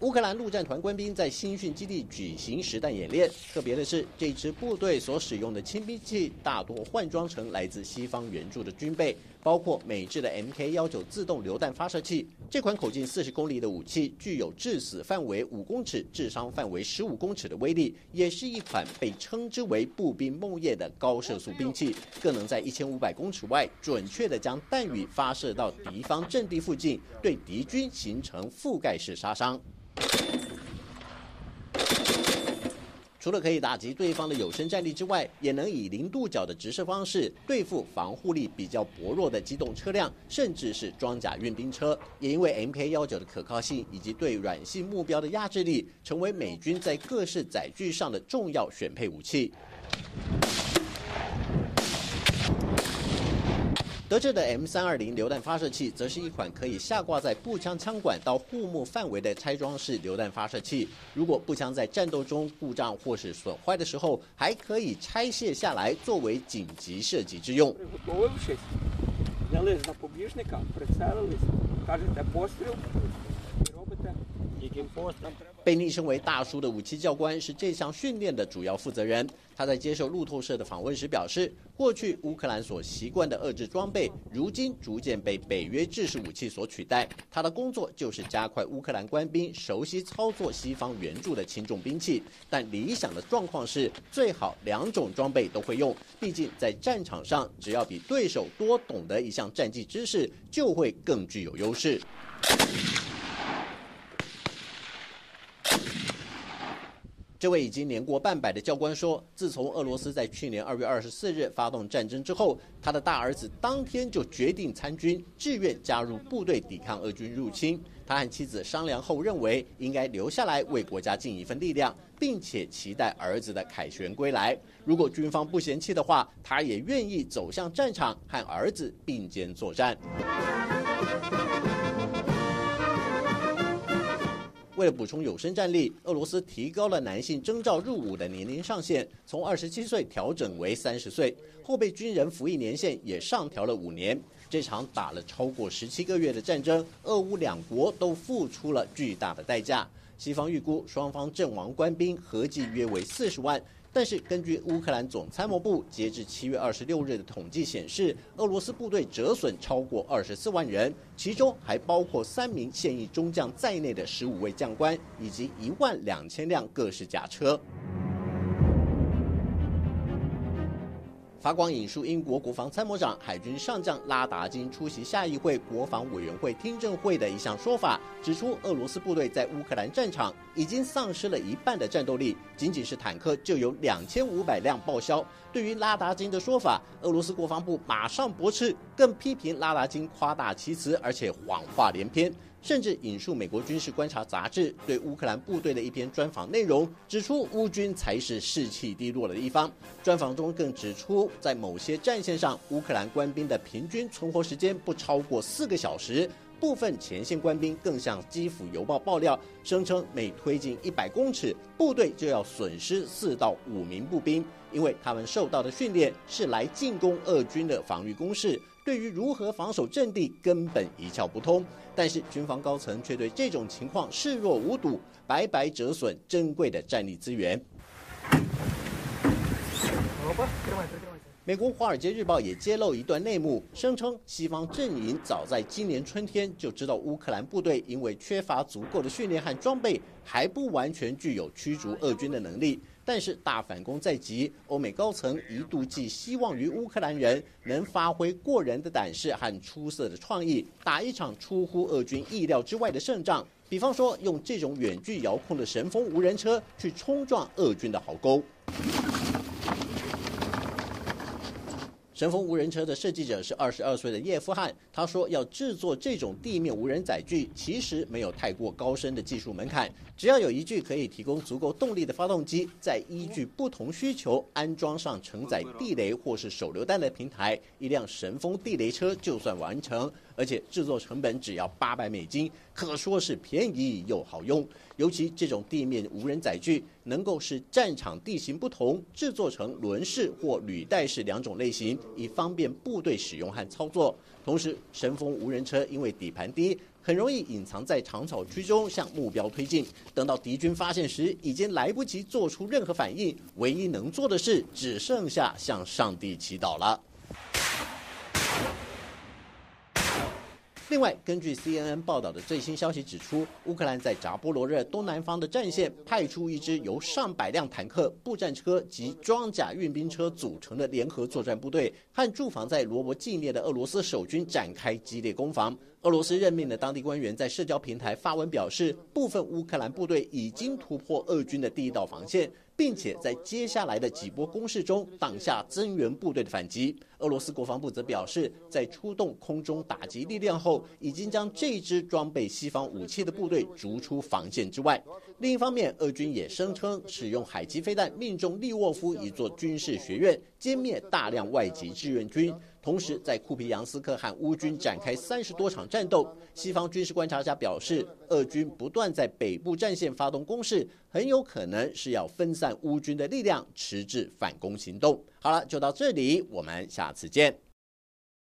乌克兰陆战团官兵在新训基地举行实弹演练。特别的是，这支部队所使用的轻兵器大多换装成来自西方援助的军备，包括美制的 Mk 幺九自动榴弹发射器。这款口径四十公里的武器，具有致死范围五公尺、致伤范围十五公尺的威力，也是一款被称之为步兵梦魇的高射速兵器，更能在一千五百公尺外准确地将弹雨发射到敌方阵地附近，对敌军形成覆盖式杀伤。除了可以打击对方的有生战力之外，也能以零度角的直射方式对付防护力比较薄弱的机动车辆，甚至是装甲运兵车。也因为 Mk 幺九的可靠性以及对软性目标的压制力，成为美军在各式载具上的重要选配武器。德制的 M 三二零榴弹发射器，则是一款可以下挂在步枪枪管到护木范围的拆装式榴弹发射器。如果步枪在战斗中故障或是损坏的时候，还可以拆卸下来作为紧急射击之用。被昵称为“大叔”的武器教官是这项训练的主要负责人。他在接受路透社的访问时表示，过去乌克兰所习惯的遏制装备，如今逐渐被北约制式武器所取代。他的工作就是加快乌克兰官兵熟悉操作西方援助的轻重兵器。但理想的状况是，最好两种装备都会用。毕竟在战场上，只要比对手多懂得一项战技知识，就会更具有优势。这位已经年过半百的教官说：“自从俄罗斯在去年二月二十四日发动战争之后，他的大儿子当天就决定参军，志愿加入部队抵抗俄军入侵。他和妻子商量后认为，应该留下来为国家尽一份力量，并且期待儿子的凯旋归来。如果军方不嫌弃的话，他也愿意走向战场，和儿子并肩作战。”为了补充有生战力，俄罗斯提高了男性征召入伍的年龄上限，从二十七岁调整为三十岁。后备军人服役年限也上调了五年。这场打了超过十七个月的战争，俄乌两国都付出了巨大的代价。西方预估双方阵亡官兵合计约为四十万。但是，根据乌克兰总参谋部截至七月二十六日的统计显示，俄罗斯部队折损超过二十四万人，其中还包括三名现役中将在内的十五位将官，以及一万两千辆各式甲车。法广引述英国国防参谋长、海军上将拉达金出席下议会国防委员会听证会的一项说法，指出俄罗斯部队在乌克兰战场已经丧失了一半的战斗力，仅仅是坦克就有两千五百辆报销。对于拉达金的说法，俄罗斯国防部马上驳斥，更批评拉达金夸大其词，而且谎话连篇。甚至引述美国军事观察杂志对乌克兰部队的一篇专访内容，指出乌军才是士气低落的一方。专访中更指出，在某些战线上，乌克兰官兵的平均存活时间不超过四个小时。部分前线官兵更向基辅邮报爆料，声称每推进一百公尺，部队就要损失四到五名步兵，因为他们受到的训练是来进攻俄军的防御工事。对于如何防守阵地根本一窍不通，但是军方高层却对这种情况视若无睹，白白折损珍贵的战力资源。美国《华尔街日报》也揭露一段内幕，声称西方阵营早在今年春天就知道乌克兰部队因为缺乏足够的训练和装备，还不完全具有驱逐俄军的能力。但是大反攻在即，欧美高层一度寄希望于乌克兰人能发挥过人的胆识和出色的创意，打一场出乎俄军意料之外的胜仗。比方说，用这种远距遥控的神风无人车去冲撞俄军的壕沟。神风无人车的设计者是二十二岁的叶夫汉。他说，要制作这种地面无人载具，其实没有太过高深的技术门槛，只要有一具可以提供足够动力的发动机，再依据不同需求安装上承载地雷或是手榴弹的平台，一辆神风地雷车就算完成。而且制作成本只要八百美金，可说是便宜又好用。尤其这种地面无人载具，能够使战场地形不同，制作成轮式或履带式两种类型，以方便部队使用和操作。同时，神风无人车因为底盘低。很容易隐藏在长草区中，向目标推进。等到敌军发现时，已经来不及做出任何反应。唯一能做的事，只剩下向上帝祈祷了。另外，根据 CNN 报道的最新消息指出，乌克兰在扎波罗热东南方的战线派出一支由上百辆坦克、步战车及装甲运兵车组成的联合作战部队，和驻防在罗伯境内的俄罗斯守军展开激烈攻防。俄罗斯任命的当地官员在社交平台发文表示，部分乌克兰部队已经突破俄军的第一道防线。并且在接下来的几波攻势中挡下增援部队的反击。俄罗斯国防部则表示，在出动空中打击力量后，已经将这支装备西方武器的部队逐出防线之外。另一方面，俄军也声称使用海基飞弹命中利沃夫一座军事学院，歼灭大量外籍志愿军。同时，在库皮扬斯克和乌军展开三十多场战斗。西方军事观察家表示，俄军不断在北部战线发动攻势，很有可能是要分散乌军的力量，迟滞反攻行动。好了，就到这里，我们下次见。